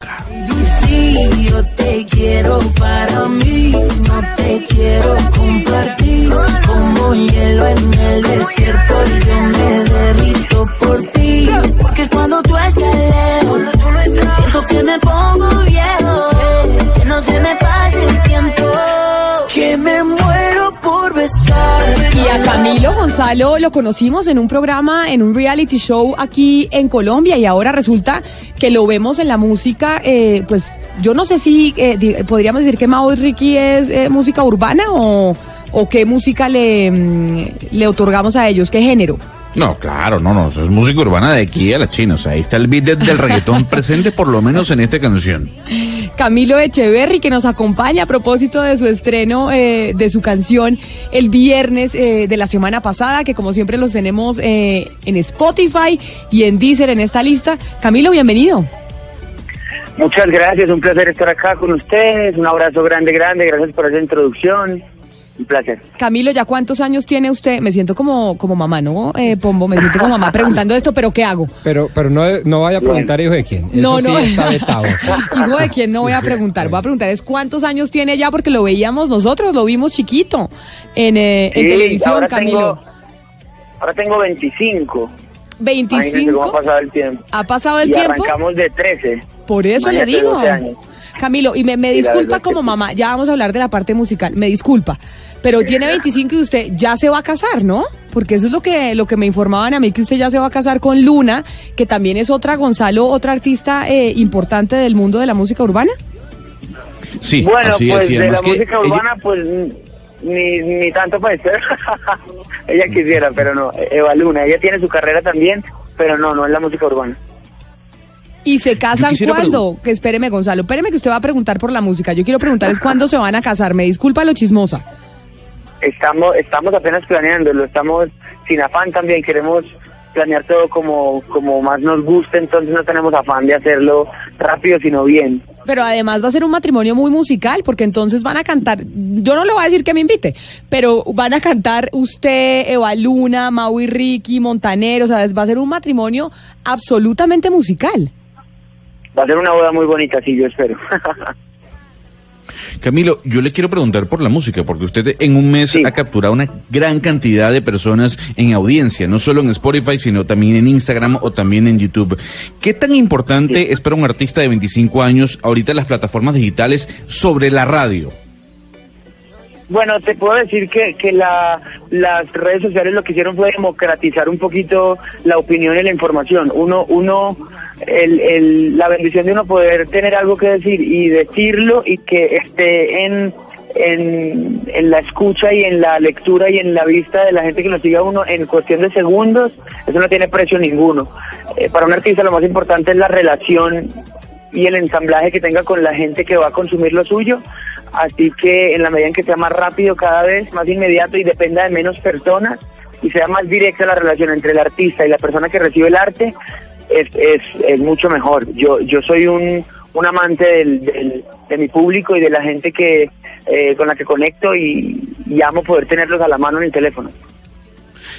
Sí, yo te quiero para mí, no te quiero compartir. Como hielo en el desierto, yo me derrito por ti. Porque cuando tú estás lejos, siento que me pongo viejo. Camilo Gonzalo lo conocimos en un programa, en un reality show aquí en Colombia y ahora resulta que lo vemos en la música, eh, pues yo no sé si eh, podríamos decir que Mao y Ricky es eh, música urbana o, o qué música le, mm, le otorgamos a ellos, qué género. No, claro, no, no, eso es música urbana de aquí a la China, o sea, ahí está el beat de- del reggaetón presente por lo menos en esta canción. Camilo Echeverry que nos acompaña a propósito de su estreno eh, de su canción el viernes eh, de la semana pasada, que como siempre los tenemos eh, en Spotify y en Deezer en esta lista. Camilo, bienvenido. Muchas gracias, un placer estar acá con ustedes, un abrazo grande, grande, gracias por esa introducción, un placer. Camilo, ¿ya cuántos años tiene usted? Me siento como, como mamá, ¿no? Eh, Pombo, me siento como mamá preguntando esto, pero ¿qué hago? Pero, pero no, no vaya a preguntar hijo de quién. No, Eso no. sí está vetado. Hijo de quién no voy a preguntar. Voy a preguntar es cuántos años tiene ya porque lo veíamos nosotros, lo vimos chiquito en, eh, en televisión, ahora Camilo. Tengo, ahora tengo 25. Imagínense cómo ha 25. pasado el tiempo. ¿Ha pasado el y tiempo? arrancamos de 13. Por eso le digo. 12 años. Camilo, y me, me disculpa como mamá, ya vamos a hablar de la parte musical, me disculpa, pero tiene 25 y usted ya se va a casar, ¿no? Porque eso es lo que, lo que me informaban a mí, que usted ya se va a casar con Luna, que también es otra Gonzalo, otra artista eh, importante del mundo de la música urbana. Sí, Bueno, así pues es, de la que música ella- urbana, pues ni, ni tanto puede ser. ella quisiera, pero no. Eva Luna, ella tiene su carrera también, pero no, no es la música urbana. ¿Y se casan cuándo? Que espéreme, Gonzalo, espéreme que usted va a preguntar por la música. Yo quiero preguntar es cuándo se van a casar. Me disculpa lo chismosa. Estamos, estamos apenas planeándolo, estamos sin afán también, queremos planear todo como, como más nos guste, entonces no tenemos afán de hacerlo rápido, sino bien. Pero además va a ser un matrimonio muy musical, porque entonces van a cantar, yo no le voy a decir que me invite, pero van a cantar usted, Eva Luna, Mau y Ricky, Montaner, o sea, va a ser un matrimonio absolutamente musical. Va a ser una boda muy bonita, sí, yo espero. Camilo, yo le quiero preguntar por la música, porque usted en un mes Sí. ha capturado una gran cantidad de personas en audiencia, no solo en Spotify, sino también en Instagram o también en YouTube. ¿Qué tan importante es para un artista de 25 años ahorita las plataformas digitales sobre la radio? Bueno, te puedo decir que, que la, las redes sociales lo que hicieron fue democratizar un poquito la opinión y la información. Uno, uno, el, el, la bendición de uno poder tener algo que decir y decirlo y que esté en, en, en la escucha y en la lectura y en la vista de la gente que lo siga uno en cuestión de segundos, eso no tiene precio ninguno. Eh, para un artista lo más importante es la relación y el ensamblaje que tenga con la gente que va a consumir lo suyo. Así que en la medida en que sea más rápido cada vez, más inmediato y dependa de menos personas y sea más directa la relación entre el artista y la persona que recibe el arte, es, es, es mucho mejor. Yo, yo soy un, un amante del, del- de mi público y de la gente que eh, con la que conecto y, y amo poder tenerlos a la mano en el teléfono.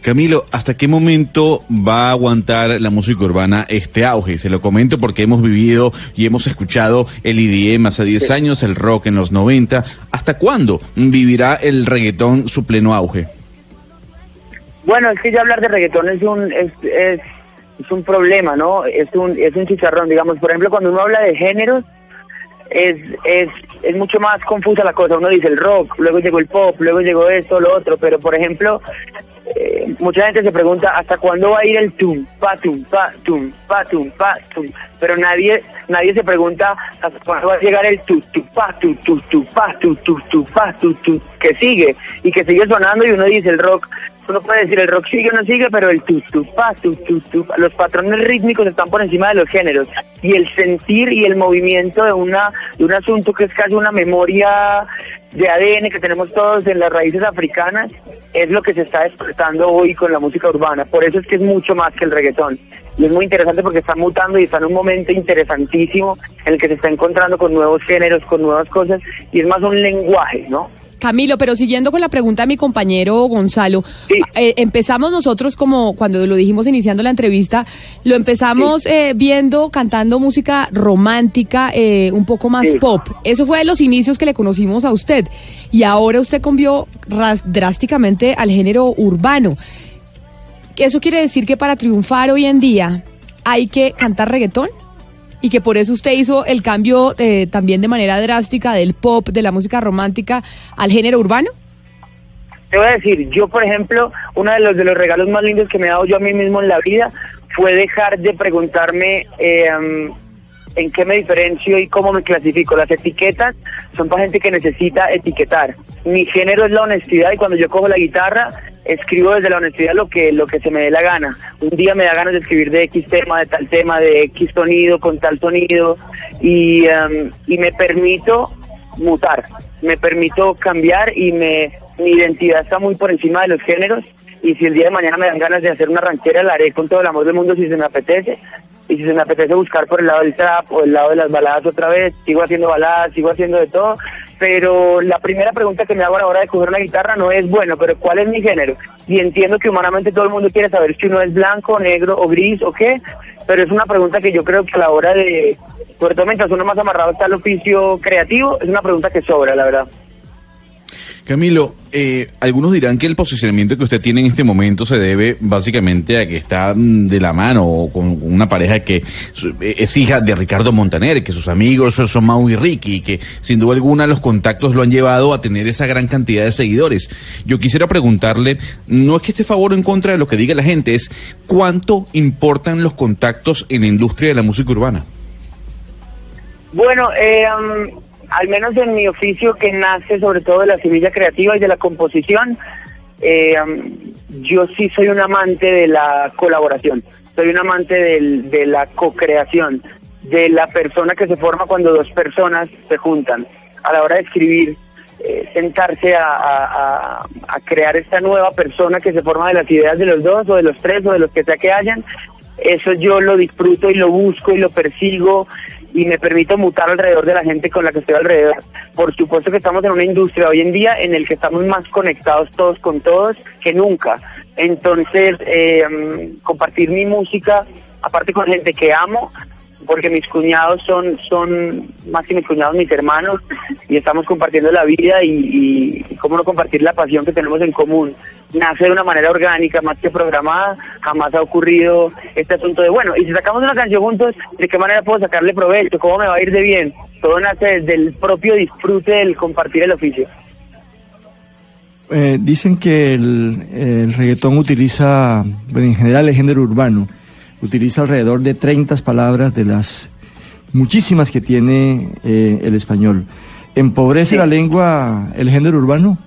Camilo, ¿hasta qué momento va a aguantar la música urbana este auge? Se lo comento porque hemos vivido y hemos escuchado el IDM hace 10 años, el rock en los 90. ¿Hasta cuándo vivirá el reggaetón su pleno auge? Bueno, es que ya hablar de reggaetón es un es, es, es un problema, ¿no? Es un es un chicharrón, digamos. Por ejemplo, cuando uno habla de géneros es es es mucho más confusa la cosa. Uno dice el rock, luego llegó el pop, luego llegó esto, lo otro. Pero por ejemplo, eh, mucha gente se pregunta hasta cuándo va a ir el tum pa tum pa tum pa tum pa tum. Pero nadie nadie se pregunta hasta cuándo va a llegar el tu tu pa tu tu tu pa tu tu tu pa tu tu que sigue y que sigue sonando y uno dice el rock uno puede decir el rock sigue o no sigue, pero el tu tu pa, tu tu tu, los patrones rítmicos están por encima de los géneros y el sentir y el movimiento de una de un asunto que es casi una memoria de ADN que tenemos todos en las raíces africanas es lo que se está despertando hoy con la música urbana. Por eso es que es mucho más que el reggaetón. Y es muy interesante porque está mutando y está en un momento interesantísimo en el que se está encontrando con nuevos géneros, con nuevas cosas, y es más un lenguaje, ¿no? Camilo, pero siguiendo con la pregunta de mi compañero Gonzalo, eh, empezamos nosotros como cuando lo dijimos iniciando la entrevista, lo empezamos eh, viendo cantando música romántica, eh, un poco más pop. Eso fue de los inicios que le conocimos a usted. Y ahora usted cambió drásticamente al género urbano. ¿Eso quiere decir que para triunfar hoy en día hay que cantar reggaetón? Y que por eso usted hizo el cambio eh, también de manera drástica del pop, de la música romántica al género urbano? Te voy a decir, yo por ejemplo, uno de los, de los regalos más lindos que me he dado yo a mí mismo en la vida fue dejar de preguntarme eh, en qué me diferencio y cómo me clasifico. Las etiquetas son para gente que necesita etiquetar. Mi género es la honestidad y cuando yo cojo la guitarra escribo desde la honestidad lo que lo que se me dé la gana. Un día me da ganas de escribir de X tema, de tal tema, de X sonido, con tal sonido y, um, y me permito mutar, me permito cambiar y me mi identidad está muy por encima de los géneros y si el día de mañana me dan ganas de hacer una ranchera la haré con todo el amor del mundo si se me apetece y si se me apetece buscar por el lado del trap o el lado de las baladas otra vez, sigo haciendo baladas, sigo haciendo de todo, pero la primera pregunta que me hago a la hora de coger una guitarra no es, bueno, pero ¿cuál es mi género? Y entiendo que humanamente todo el mundo quiere saber si uno es blanco, negro o gris o qué, pero es una pregunta que yo creo que a la hora de, sobre todo mientras uno más amarrado está el oficio creativo, es una pregunta que sobra, la verdad. Camilo, eh, algunos dirán que el posicionamiento que usted tiene en este momento se debe básicamente a que está mm, de la mano con una pareja que eh, es hija de Ricardo Montaner, que sus amigos son Mau y Ricky, y que sin duda alguna los contactos lo han llevado a tener esa gran cantidad de seguidores. Yo quisiera preguntarle, no es que esté a favor o en contra de lo que diga la gente, es cuánto importan los contactos en la industria de la música urbana. Bueno, eh, al menos en mi oficio que nace sobre todo de la semilla creativa y de la composición, eh, yo sí soy un amante de la colaboración, soy un amante de la co-creación, de la persona que se forma cuando dos personas se juntan a la hora de escribir, eh, sentarse a, crear esta nueva persona que se forma de las ideas de los dos o de los tres o de los que sea que hayan. Eso yo lo disfruto y lo busco y lo persigo y me permito mutar alrededor de la gente con la que estoy alrededor. Por supuesto que estamos en una industria hoy en día en el que estamos más conectados todos con todos que nunca. Entonces, eh, compartir mi música, aparte con gente que amo, porque mis cuñados son, son más que mis cuñados, mis hermanos, y estamos compartiendo la vida y, y, cómo no compartir la pasión que tenemos en común. Nace de una manera orgánica, más que programada, jamás ha ocurrido este asunto de, bueno, y si sacamos una canción juntos, ¿de qué manera puedo sacarle provecho? ¿Cómo me va a ir de bien? Todo nace desde el propio disfrute del compartir el oficio. Eh, dicen que el, el reggaetón utiliza, en general el género urbano, utiliza alrededor de 30 palabras de las muchísimas que tiene eh, el español. ¿Empobrece la lengua el género urbano?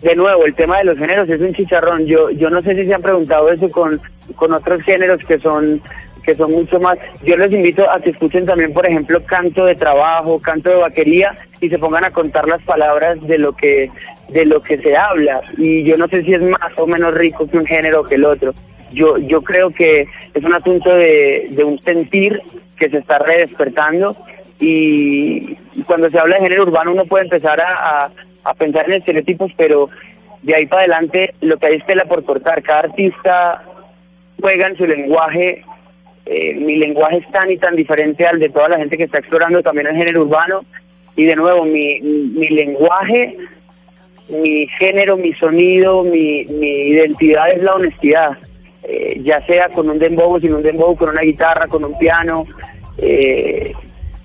De nuevo, el tema de los géneros es un chicharrón. Yo, yo no sé si se han preguntado eso con, con otros géneros que son que son mucho más. Yo les invito a que escuchen también, por ejemplo, canto de trabajo, canto de vaquería y se pongan a contar las palabras de lo que de lo que se habla. Y yo no sé si es más o menos rico que un género que el otro yo, yo creo que es un asunto de, de un sentir que se está redespertando y cuando se habla de género urbano uno puede empezar a, a, pensar en estereotipos, pero de ahí para adelante lo que hay es tela por cortar. Cada artista juega en su lenguaje. Eh, mi lenguaje es tan y tan diferente al de toda la gente que está explorando también el género urbano. Y de nuevo, mi, mi lenguaje, mi género, mi sonido, mi, mi identidad es la honestidad. Eh, ya sea con un dembow, sin un dembow, con una guitarra, con un piano. Eh,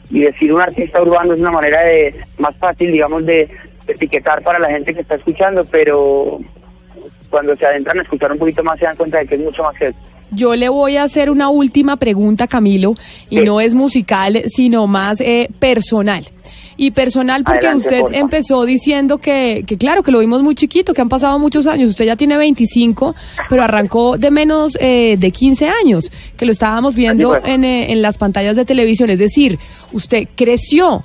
y decir un artista urbano es una manera de más fácil, digamos, de, etiquetar para la gente que está escuchando, pero cuando se adentran a escuchar un poquito más se dan cuenta de que es mucho más que Yo le voy a hacer una última pregunta, Camilo, y no es musical, sino más eh, personal. Y personal porque Adelante, usted porfa. empezó diciendo que, que claro, que lo vimos muy chiquito, que han pasado muchos años. Usted ya tiene 25, pero arrancó de menos eh, de 15 años, que lo estábamos viendo en, eh, en las pantallas de televisión. Es decir, usted creció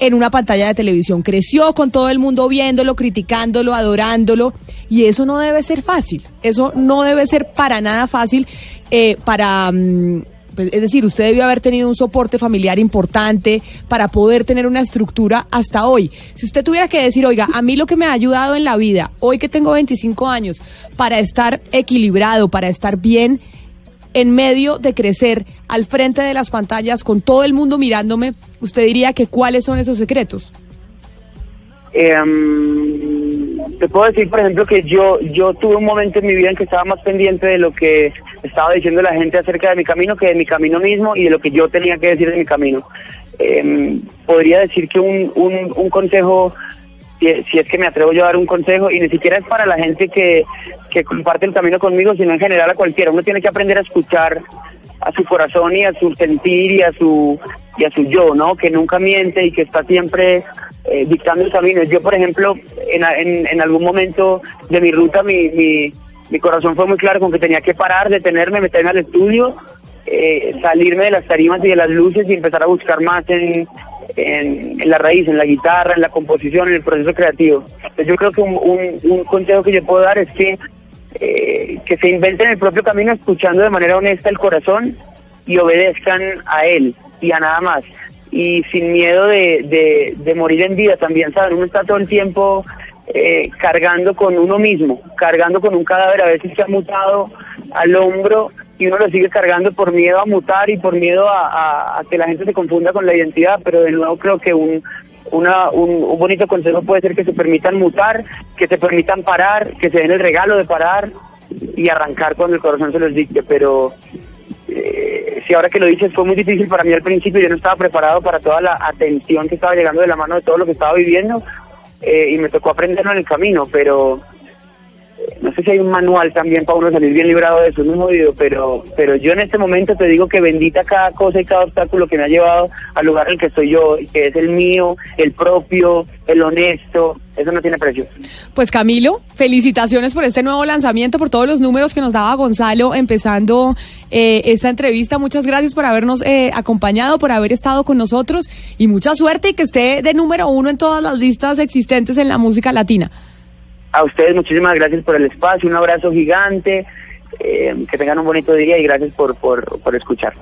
en una pantalla de televisión, creció con todo el mundo viéndolo, criticándolo, adorándolo, y eso no debe ser fácil, eso no debe ser para nada fácil eh, para... mm, es decir, usted debió haber tenido un soporte familiar importante para poder tener una estructura hasta hoy. Si usted tuviera que decir, oiga, a mí lo que me ha ayudado en la vida, hoy que tengo 25 años, para estar equilibrado, para estar bien, en medio de crecer al frente de las pantallas con todo el mundo mirándome, usted diría que cuáles son esos secretos. Em, te puedo decir, por ejemplo, que yo yo tuve un momento en mi vida en que estaba más pendiente de lo que estaba diciendo la gente acerca de mi camino que de mi camino mismo y de lo que yo tenía que decir de mi camino. Em, podría decir que un, un, un consejo, si, si es que me atrevo yo a dar un consejo, y ni siquiera es para la gente que, que comparte el camino conmigo, sino en general a cualquiera. Uno tiene que aprender a escuchar a su corazón y a su sentir y a su y a su yo, ¿no? Que nunca miente y que está siempre eh, dictando el camino. Yo, por ejemplo, en, en, algún momento de mi ruta, mi, mi, mi corazón fue muy claro con que tenía que parar, detenerme, meterme al estudio, eh, salirme de las tarimas y de las luces y empezar a buscar más en, en, en la raíz, en la guitarra, en la composición, en el proceso creativo. Entonces, yo creo que un, un, un consejo que yo puedo dar es que eh, que se inventen el propio camino escuchando de manera honesta el corazón y obedezcan a él y a nada más. Y sin miedo de, de, morir en vida también, ¿saben? Uno está todo el tiempo eh, cargando con uno mismo, cargando con un cadáver a veces que ha mutado al hombro y uno lo sigue cargando por miedo a mutar y por miedo a que la gente se confunda con la identidad, pero de nuevo creo que un, una, un, un bonito consejo puede ser que se permitan mutar, que se permitan parar, que se den el regalo de parar y arrancar cuando el corazón se los dicte, pero eh, si ahora que lo dices fue muy difícil para mí al principio, yo no estaba preparado para toda la atención que estaba llegando de la mano de todo lo que estaba viviendo eh, y me tocó aprenderlo en el camino, pero no sé si hay un manual también para uno salir bien librado de eso, es muy jodido, pero, pero yo en este momento te digo que bendita cada cosa y cada obstáculo que me ha llevado al lugar en el que estoy yo, que es el mío, el propio, el honesto, eso no tiene precio. Pues Camilo, felicitaciones por este nuevo lanzamiento, por todos los números que nos daba Gonzalo empezando eh, esta entrevista. Muchas gracias por habernos eh, acompañado, por haber estado con nosotros y mucha suerte y que esté de número uno en todas las listas existentes en la música latina. A ustedes muchísimas gracias por el espacio, un abrazo gigante, eh, que tengan un bonito día y gracias por, por, por escuchar.